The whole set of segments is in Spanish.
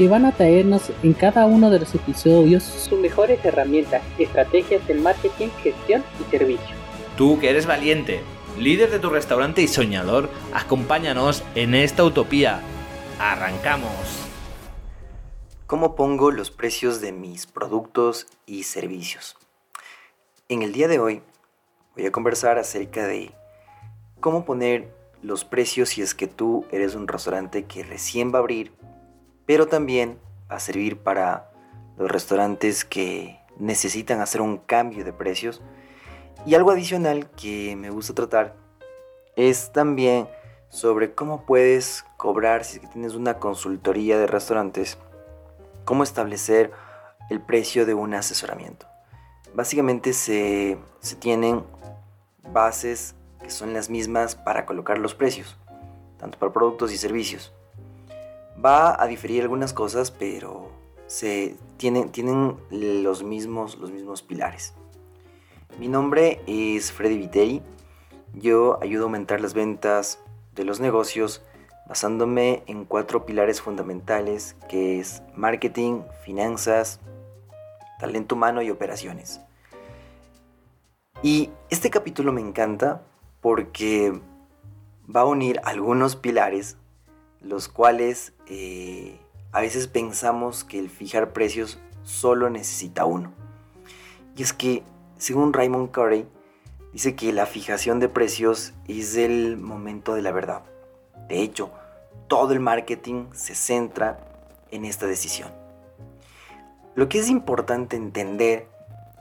que van a traernos en cada uno de los episodios sus mejores herramientas, estrategias de marketing, gestión y servicio. Tú que eres valiente, líder de tu restaurante y soñador, acompáñanos en esta utopía. ¡Arrancamos! ¿Cómo pongo los precios de mis productos y servicios? En el día de hoy voy a conversar acerca de cómo poner los precios si es que tú eres un restaurante que recién va a abrir, pero también a servir para los restaurantes que necesitan hacer un cambio de precios. Y algo adicional que me gusta tratar es también sobre cómo puedes cobrar si tienes una consultoría de restaurantes cómo establecer el precio de un asesoramiento. Básicamente se, tienen bases que son las mismas para colocar los precios, tanto para productos y servicios. Va a diferir algunas cosas, pero se tienen, tienen los, mismos, los mismos pilares. Mi nombre es Freddy Viteri. Yo ayudo a aumentar las ventas de los negocios basándome en cuatro pilares fundamentales que es marketing, finanzas, talento humano y operaciones. Y este capítulo me encanta porque va a unir algunos pilares, los cuales eh, a veces pensamos que el fijar precios solo necesita uno. Y es que, según Raymond Curry, dice que la fijación de precios es el momento de la verdad. De hecho, todo el marketing se centra en esta decisión. Lo que es importante entender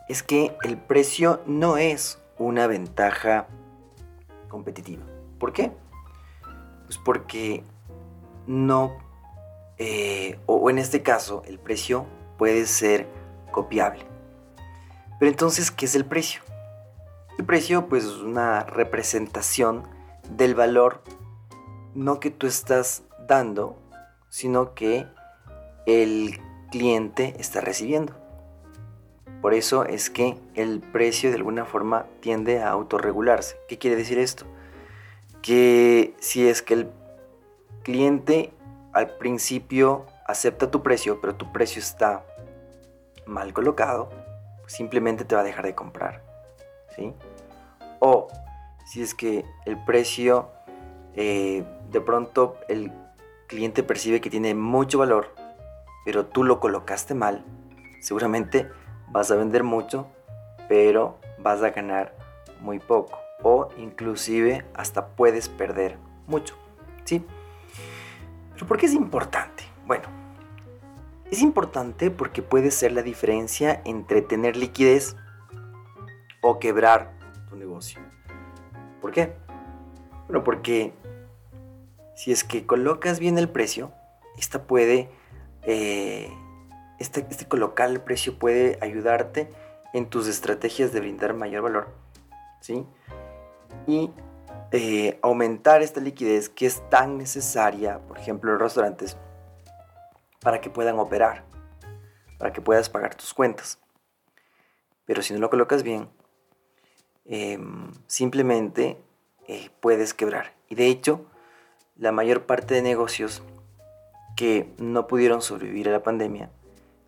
es que el precio no es una ventaja competitiva. ¿Por qué? Pues porque no, eh, o en este caso, el precio puede ser copiable. Pero entonces, ¿qué es el precio? El precio, pues, es una representación del valor no que tú estás dando, sino que el cliente está recibiendo. Por eso es que el precio de alguna forma tiende a autorregularse. ¿Qué quiere decir esto? Que si es que el cliente al principio acepta tu precio, pero tu precio está mal colocado, simplemente te va a dejar de comprar. ¿sí? O si es que el precio eh, de pronto el cliente percibe que tiene mucho valor, pero tú lo colocaste mal, seguramente vas a vender mucho, pero vas a ganar muy poco o inclusive hasta puedes perder mucho, ¿sí? Pero ¿por qué es importante? Bueno, es importante porque puede ser la diferencia entre tener liquidez o quebrar tu negocio. ¿Por qué? Bueno, porque si es que colocas bien el precio, esta puede, eh, este, este, colocar el precio puede ayudarte en tus estrategias de brindar mayor valor, ¿sí? Y eh, aumentar esta liquidez que es tan necesaria, por ejemplo, en restaurantes, para que puedan operar, para que puedas pagar tus cuentas. Pero si no lo colocas bien, em, simplemente eh, puedes quebrar. Y de hecho, la mayor parte de negocios que no pudieron sobrevivir a la pandemia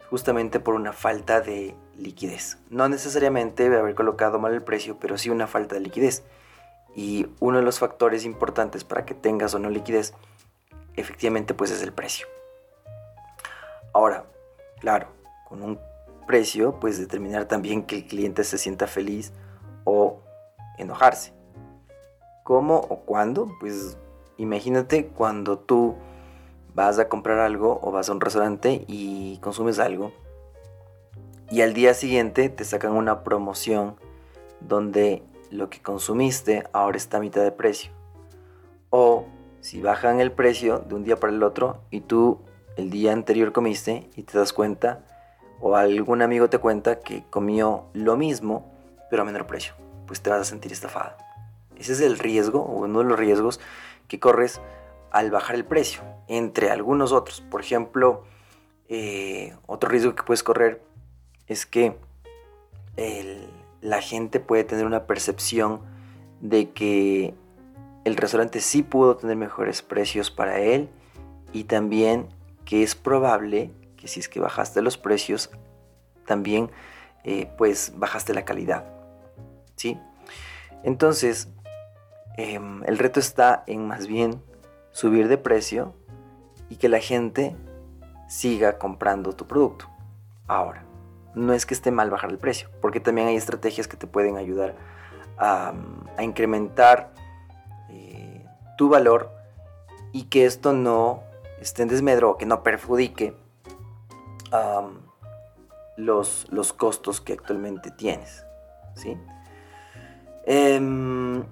justamente por una falta de liquidez. No necesariamente haber colocado mal el precio, pero sí una falta de liquidez. Y uno de los factores importantes para que tengas o no liquidez, efectivamente, pues es el precio. Ahora, claro, con un precio puedes determinar también que el cliente se sienta feliz o enojarse. ¿Cómo o cuándo? Pues Imagínate cuando tú vas a comprar algo o vas a un restaurante y consumes algo y al día siguiente te sacan una promoción donde lo que consumiste ahora está a mitad de precio. O si bajan el precio de un día para el otro y tú el día anterior comiste y te das cuenta o algún amigo te cuenta que comió lo mismo pero a menor precio, pues te vas a sentir estafado. Ese es el riesgo, o uno de los riesgos que corres al bajar el precio, entre algunos otros. Por ejemplo, eh, otro riesgo que puedes correr es que la gente puede tener una percepción de que el restaurante sí pudo tener mejores precios para él y también que es probable que si es que bajaste los precios, también eh, pues bajaste la calidad. ¿Sí? Entonces, em, el reto está en más bien subir de precio y que la gente siga comprando tu producto. Ahora, no es que esté mal bajar el precio, porque también hay estrategias que te pueden ayudar a, incrementar eh, tu valor y que esto no esté en desmedro, que no perjudique los, los, costos que actualmente tienes. ¿sí? Em,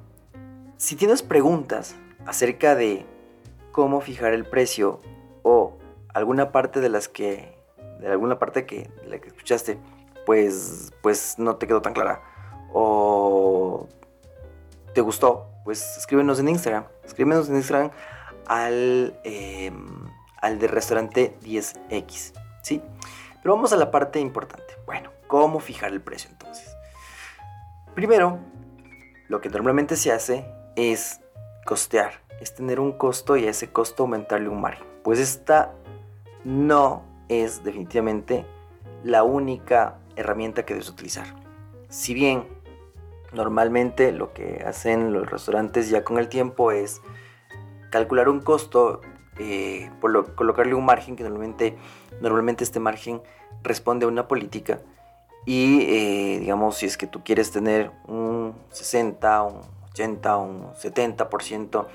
si tienes preguntas acerca de cómo fijar el precio o alguna parte de las que de alguna parte que la que escuchaste pues pues no te quedó tan clara. O te gustó pues escríbenos en Instagram. Escríbenos en Instagram al em, al del restaurante 10x sí pero vamos a la parte importante. Bueno cómo fijar el precio entonces primero lo que normalmente se hace es costear. Es tener un costo y a ese costo aumentarle un margen. Pues esta no es definitivamente la única herramienta que debes utilizar. Si bien normalmente lo que hacen los restaurantes ya con el tiempo es calcular un costo, eh, por colocarle un margen que normalmente, normalmente este margen responde a una política y eh, digamos si es que tú quieres tener un 60, un 80, un 70%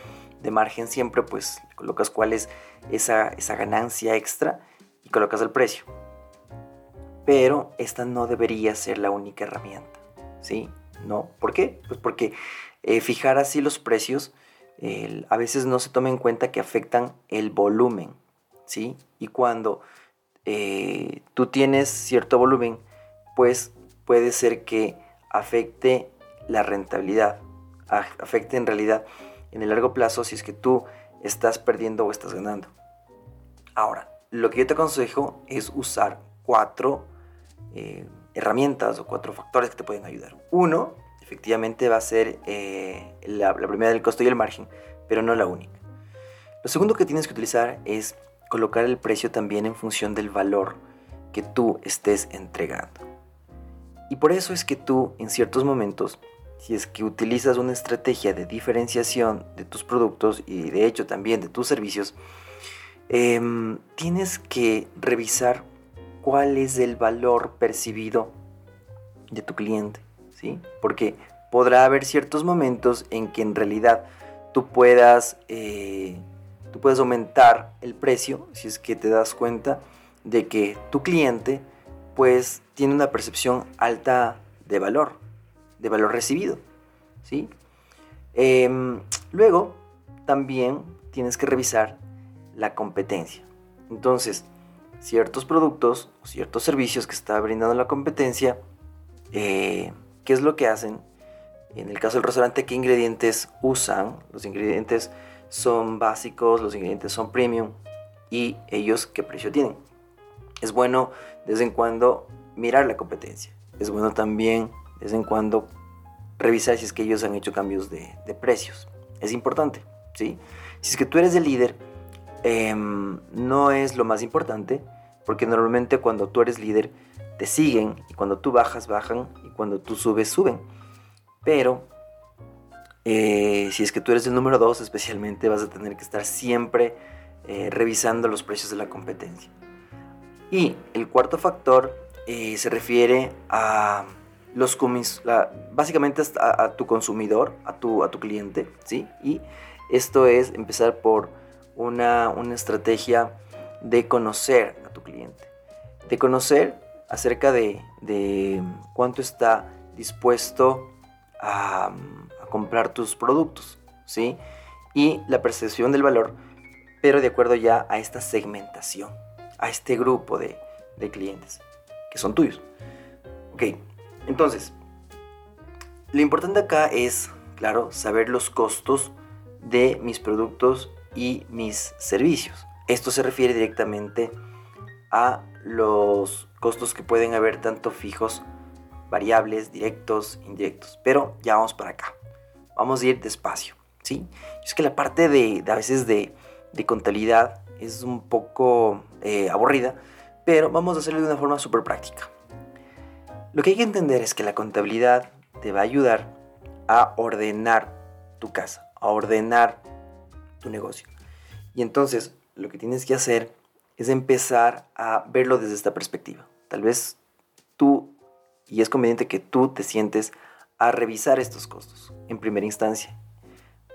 de margen siempre pues colocas cuál es esa, esa ganancia extra y colocas el precio. Pero esta no debería ser la única herramienta, ¿sí? ¿No? ¿Por qué? Pues porque eh, fijar así los precios a veces no se toma en cuenta que afectan el volumen, ¿sí? Y cuando eh, tú tienes cierto volumen, pues puede ser que afecte la rentabilidad, afecte en realidad en el largo plazo si es que tú estás perdiendo o estás ganando. Ahora, lo que yo te aconsejo es usar cuatro eh, herramientas o cuatro factores que te pueden ayudar. Uno, efectivamente, va a ser eh, la, la primera del costo y el margen, pero no la única. Lo segundo que tienes que utilizar es colocar el precio también en función del valor que tú estés entregando. Y por eso es que tú en ciertos momentos si es que utilizas una estrategia de diferenciación de tus productos y de hecho también de tus servicios, em, tienes que revisar cuál es el valor percibido de tu cliente, ¿sí? Porque podrá haber ciertos momentos en que en realidad tú puedas, eh, tú puedes aumentar el precio si es que te das cuenta de que tu cliente pues tiene una percepción alta de valor, de valor recibido. ¿sí? Em, luego, también tienes que revisar la competencia. Entonces, ciertos productos o ciertos servicios que está brindando la competencia, eh, ¿qué es lo que hacen? En el caso del restaurante, ¿qué ingredientes usan? Los ingredientes son básicos, los ingredientes son premium y ellos qué precio tienen. Es bueno de vez en cuando mirar la competencia. Es bueno también de vez en cuando revisar si es que ellos han hecho cambios de, precios. Es importante, ¿sí? Si es que tú eres el líder, em, no es lo más importante, porque normalmente cuando tú eres líder, te siguen, y cuando tú bajas, bajan, y cuando tú subes, suben. Pero eh, si es que tú eres el número 2, especialmente vas a tener que estar siempre eh, revisando los precios de la competencia. Y el cuarto factor eh, se refiere a los básicamente a, tu consumidor, a tu, a tu cliente, ¿sí? Y esto es empezar por una, estrategia de conocer a tu cliente, de conocer acerca de, cuánto está dispuesto a, comprar tus productos, ¿sí? Y la percepción del valor, pero de acuerdo ya a esta segmentación, a este grupo de, de clientes que son tuyos. Ok, entonces, Lo importante acá es, claro, saber los costos de mis productos y mis servicios. Esto se refiere directamente a los costos que pueden haber tanto fijos, variables, directos, indirectos. Pero ya vamos para acá. Vamos a ir despacio, ¿sí? Es que la parte de, a veces de, contabilidad es un poco eh, aburrida, pero vamos a hacerlo de una forma súper práctica. Lo que hay que entender es que la contabilidad te va a ayudar a ordenar tu casa, a ordenar tu negocio. Y entonces lo que tienes que hacer es empezar a verlo desde esta perspectiva. Tal vez tú, y es conveniente que tú te sientes a revisar estos costos en primera instancia.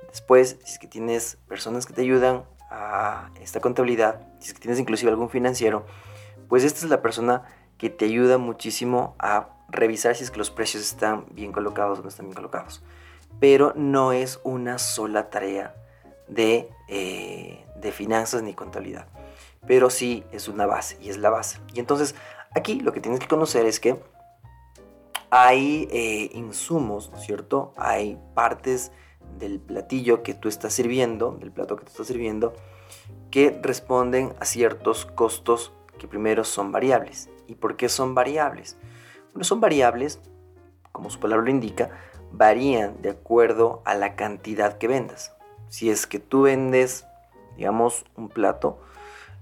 Después, si es que tienes personas que te ayudan a esta contabilidad, si es que tienes inclusive algún financiero, pues esta es la persona que te ayuda muchísimo a revisar si es que los precios están bien colocados o no están bien colocados. Pero no es una sola tarea de, eh, de finanzas ni contabilidad. Pero sí es una base y es la base. Y entonces aquí lo que tienes que conocer es que hay eh, insumos, ¿no es cierto? Hay partes del platillo que tú estás sirviendo, del plato que tú estás sirviendo, que responden a ciertos costos que primero son variables. ¿Y por qué son variables? Bueno, son variables, como su palabra lo indica, varían de acuerdo a la cantidad que vendas. Si es que tú vendes, digamos, un plato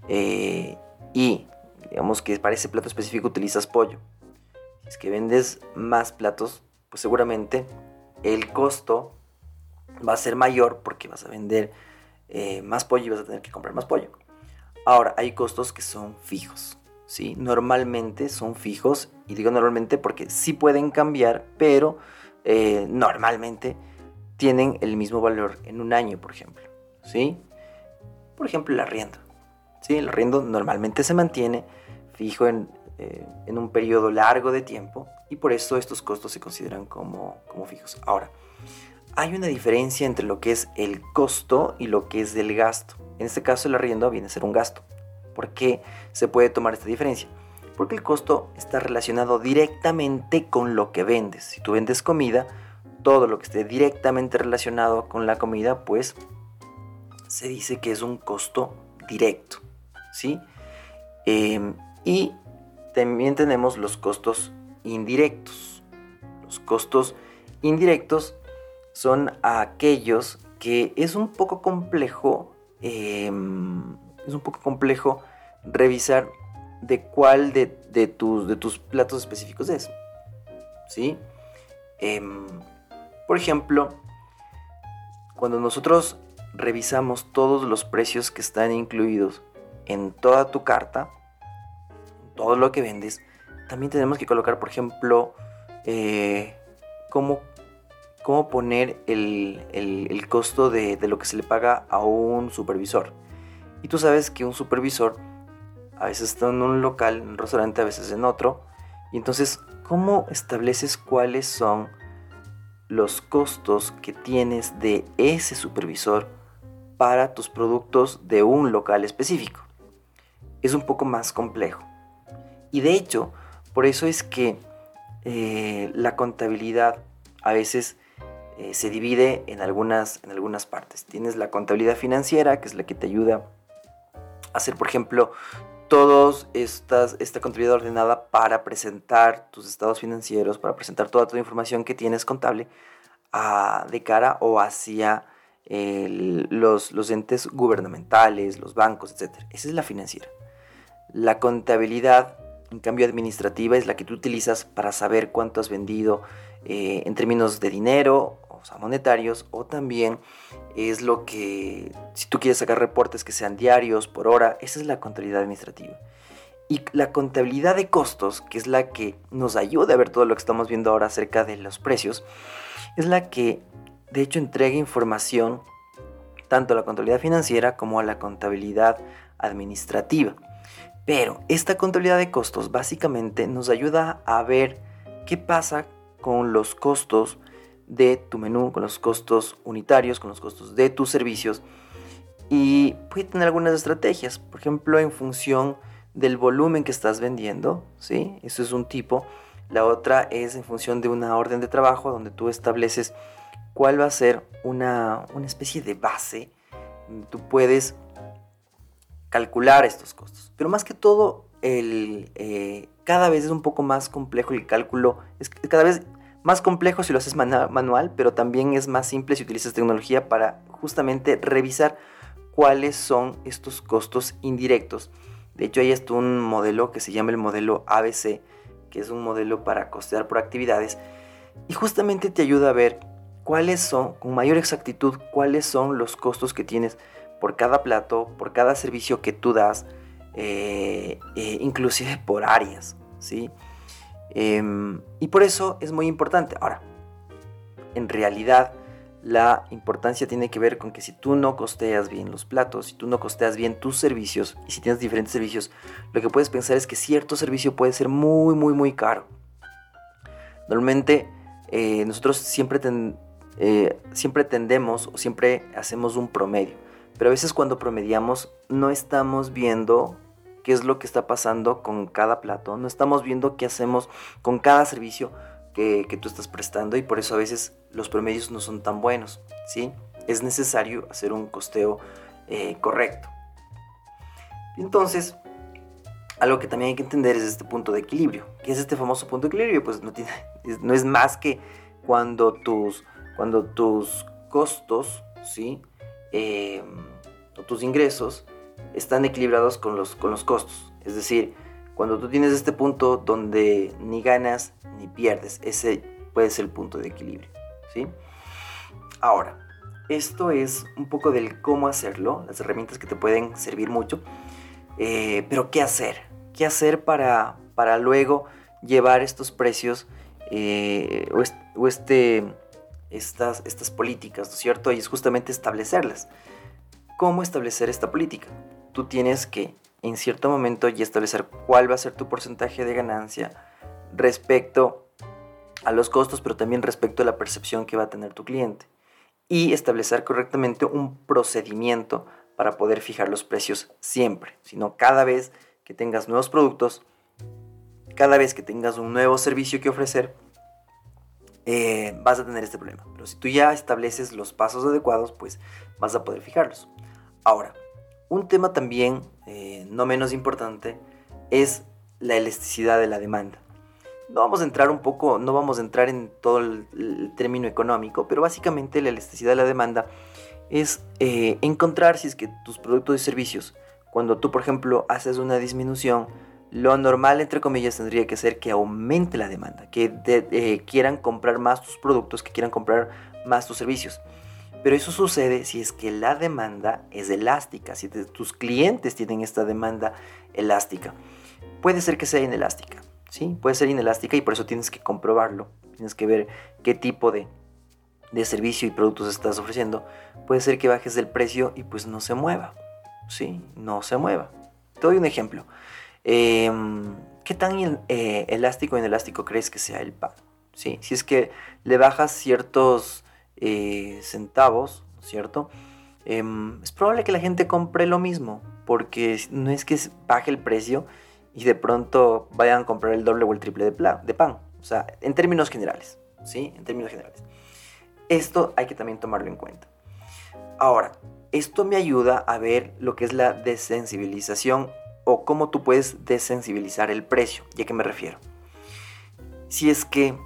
eh, y digamos que para ese plato específico utilizas pollo. Si es que vendes más platos, pues seguramente el costo va a ser mayor porque vas a vender eh, más pollo y vas a tener que comprar más pollo. Ahora, hay costos que son fijos. ¿sí? Normalmente son fijos, y digo normalmente porque sí pueden cambiar, pero eh, normalmente tienen el mismo valor en un año, por ejemplo. ¿sí? Por ejemplo, el arriendo. ¿sí? El arriendo normalmente se mantiene fijo en, eh, un periodo largo de tiempo y por eso estos costos se consideran como, como fijos. Ahora, hay una diferencia entre lo que es el costo y lo que es el gasto. En este caso el arriendo viene a ser un gasto. ¿Por qué se puede tomar esta diferencia? Porque el costo está relacionado directamente con lo que vendes. Si tú vendes comida, todo lo que esté directamente relacionado con la comida, pues se dice que es un costo directo. ¿sí? Em, y también tenemos los costos indirectos. Los costos indirectos son aquellos que es un poco complejo, em, es un poco complejo revisar de cuál de, tus, de tus platos específicos es. ¿Sí? Em, por ejemplo, cuando nosotros revisamos todos los precios que están incluidos en toda tu carta, todo lo que vendes, también tenemos que colocar, por ejemplo, eh, cómo, cómo, poner el, costo de, de, lo que se le paga a un supervisor. Y tú sabes que un supervisor a veces está en un local, en un restaurante, a veces en otro. Y entonces, ¿cómo estableces cuáles son los costos que tienes de ese supervisor para tus productos de un local específico? Es un poco más complejo. Y de hecho, por eso es que eh, la contabilidad a veces eh, se divide en algunas, en algunas partes. Tienes la contabilidad financiera, que es la que te ayuda a hacer, por ejemplo, todos estas, esta contabilidad ordenada para presentar tus estados financieros, para presentar toda tu información que tienes contable de cara o hacia los, entes gubernamentales, los bancos, etc. Esa es la financiera. La contabilidad en cambio administrativa es la que tú utilizas para saber cuánto has vendido eh, en términos de dinero, monetarios, o también es lo que, si tú quieres sacar reportes que sean diarios, por hora, esa es la contabilidad administrativa. Y la contabilidad de costos, que es la que nos ayuda a ver todo lo que estamos viendo ahora acerca de los precios, es la que de hecho entrega información tanto a la contabilidad financiera como a la contabilidad administrativa. Pero esta contabilidad de costos básicamente nos ayuda a ver qué pasa con los costos de tu menú, con los costos unitarios, con los costos de tus servicios. Y puede tener algunas estrategias, por ejemplo, en función del volumen que estás vendiendo, ¿sí? Eso es un tipo. La otra es en función de una orden de trabajo donde tú estableces cuál va a ser una, especie de base. Tú puedes calcular estos costos. Pero más que todo, el, eh, cada vez es un poco más complejo el cálculo. Es cada vez más complejo si lo haces manual, pero también es más simple si utilizas tecnología para justamente revisar cuáles son estos costos indirectos. De hecho, hay hasta un modelo que se llama el modelo ABC, que es un modelo para costear por actividades, y justamente te ayuda a ver cuáles son, con mayor exactitud, cuáles son los costos que tienes por cada plato, por cada servicio que tú das, eh, eh, inclusive por áreas, ¿sí? Em, y por eso es muy importante. Ahora, en realidad, la importancia tiene que ver con que si tú no costeas bien los platos, si tú no costeas bien tus servicios, y si tienes diferentes servicios, lo que puedes pensar es que cierto servicio puede ser muy, muy, muy caro. Normalmente eh, nosotros siempre, eh, siempre tendemos o siempre hacemos un promedio, pero a veces cuando promediamos no estamos viendo qué es lo que está pasando con cada plato, no estamos viendo qué hacemos con cada servicio que, tú estás prestando y por eso a veces los promedios no son tan buenos, ¿sí? Es necesario hacer un costeo eh, correcto. Entonces, algo que también hay que entender es este punto de equilibrio. ¿Qué es este famoso punto de equilibrio? Pues no es más que cuando tus, cuando tus costos, ¿sí? Eh, o tus ingresos están equilibrados con los, con los costos. Es decir, cuando tú tienes este punto donde ni ganas ni pierdes, ese puede ser el punto de equilibrio. ¿sí? Ahora, esto es un poco del cómo hacerlo, las herramientas que te pueden servir mucho. Eh, pero ¿qué hacer? ¿Qué hacer para, para luego llevar estos precios eh, o, este, estas, estas políticas, ¿no es cierto? Y es justamente establecerlas. ¿Cómo establecer esta política? tú tienes que en cierto momento ya establecer cuál va a ser tu porcentaje de ganancia respecto a los costos, pero también respecto a la percepción que va a tener tu cliente. Y establecer correctamente un procedimiento para poder fijar los precios siempre, sino cada vez que tengas nuevos productos, cada vez que tengas un nuevo servicio que ofrecer, eh, vas a tener este problema. Pero si tú ya estableces los pasos adecuados, pues vas a poder fijarlos. Ahora, un tema también, eh, no menos importante, es la elasticidad de la demanda. No vamos a entrar un poco, no vamos a entrar en todo el, término económico, pero básicamente la elasticidad de la demanda es eh, encontrar si es que tus productos y servicios, cuando tú por ejemplo haces una disminución, lo normal entre comillas tendría que ser que aumente la demanda, que eh, quieran comprar más tus productos, que quieran comprar más tus servicios. Pero eso sucede si es que la demanda es elástica, si tus clientes tienen esta demanda elástica. Puede ser que sea inelástica, ¿sí? Puede ser inelástica y por eso tienes que comprobarlo. Tienes que ver qué tipo de, servicio y productos estás ofreciendo. Puede ser que bajes el precio y pues no se mueva, ¿sí? No se mueva. Te doy un ejemplo. Em, ¿Qué tan eh, elástico o inelástico crees que sea el pan? ¿Sí? Si es que le bajas ciertos eh, centavos, ¿cierto? Em, es probable que la gente compre lo mismo, porque no es que baje el precio y de pronto vayan a comprar el doble o el triple de, pan. O sea, en términos generales, ¿sí? En términos generales. Esto hay que también tomarlo en cuenta. Ahora, esto me ayuda a ver lo que es la desensibilización o cómo tú puedes desensibilizar el precio. ¿Y a qué me refiero? Si es que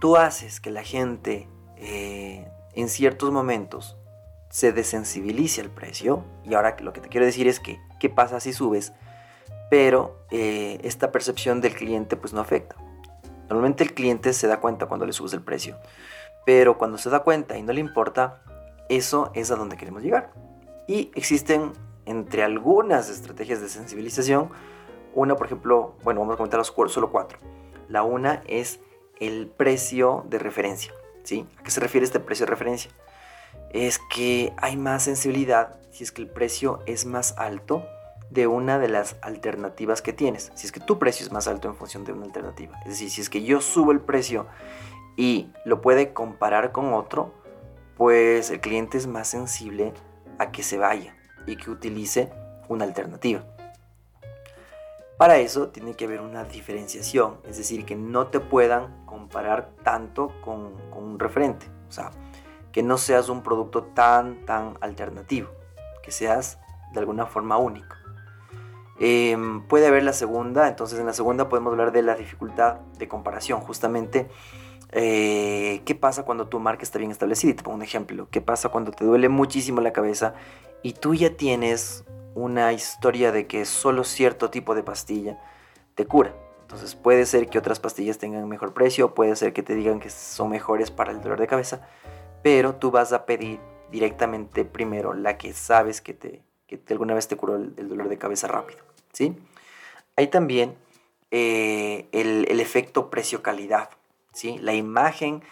tú haces que la gente eh, en ciertos momentos se desensibiliza el precio. Y ahora lo que te quiero decir es que, ¿qué pasa si subes? Pero eh, esta percepción del cliente pues no afecta. Normalmente el cliente se da cuenta cuando le subes el precio. Pero cuando se da cuenta y no le importa, eso es a donde queremos llegar. Y existen entre algunas estrategias de sensibilización, una por ejemplo, bueno, vamos a comentar solo cuatro. La una es el precio de referencia. ¿A qué se refiere este precio de referencia? Es que hay más sensibilidad si es que el precio es más alto de una de las alternativas que tienes. Si es que tu precio es más alto en función de una alternativa. Es decir, si es que yo subo el precio y lo puede comparar con otro, pues el cliente es más sensible a que se vaya y que utilice una alternativa. Para eso tiene que haber una diferenciación, es decir, que no te puedan comparar tanto con, un referente. O sea, que no seas un producto tan, tan alternativo, que seas de alguna forma único. Em, puede haber la segunda, entonces en la segunda podemos hablar de la dificultad de comparación, justamente eh, qué pasa cuando tu marca está bien establecida. Y te pongo un ejemplo, qué pasa cuando te duele muchísimo la cabeza y tú ya tienes una historia de que solo cierto tipo de pastilla te cura. Entonces puede ser que otras pastillas tengan mejor precio, puede ser que te digan que son mejores para el dolor de cabeza, pero tú vas a pedir directamente primero la que sabes que te, alguna vez te curó el, dolor de cabeza rápido, ¿sí? Hay también eh, el, efecto precio-calidad, ¿sí? La imagen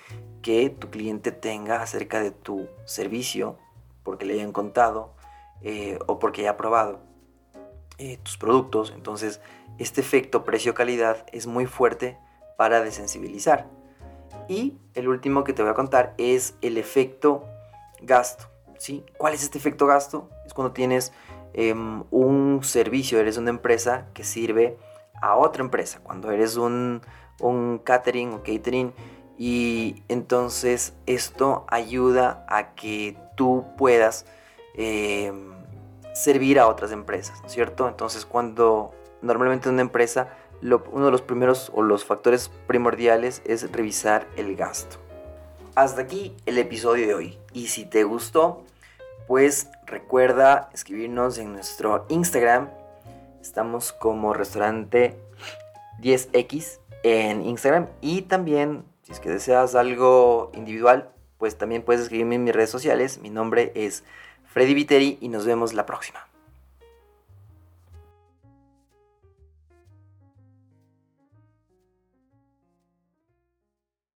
que tu cliente tenga acerca de tu servicio, porque le hayan contado eh, o porque haya probado eh, tus productos. Entonces, este efecto precio-calidad es muy fuerte para desensibilizar. Y el último que te voy a contar es el efecto gasto. ¿sí? ¿Cuál es este efecto gasto? Es cuando tienes em, un servicio, eres una empresa que sirve a otra empresa, cuando eres un, catering o catering y entonces esto ayuda a que tú puedas em, servir a otras empresas, ¿no es cierto? Entonces cuando normalmente una empresa uno de los primeros o los factores primordiales es revisar el gasto. Hasta aquí el episodio de hoy. Y si te gustó, pues recuerda escribirnos en nuestro Instagram. Estamos como restaurante 10X en Instagram. Y también, si es que deseas algo individual, pues también puedes escribirme en mis redes sociales. Mi nombre es Freddy Viteri y nos vemos la próxima.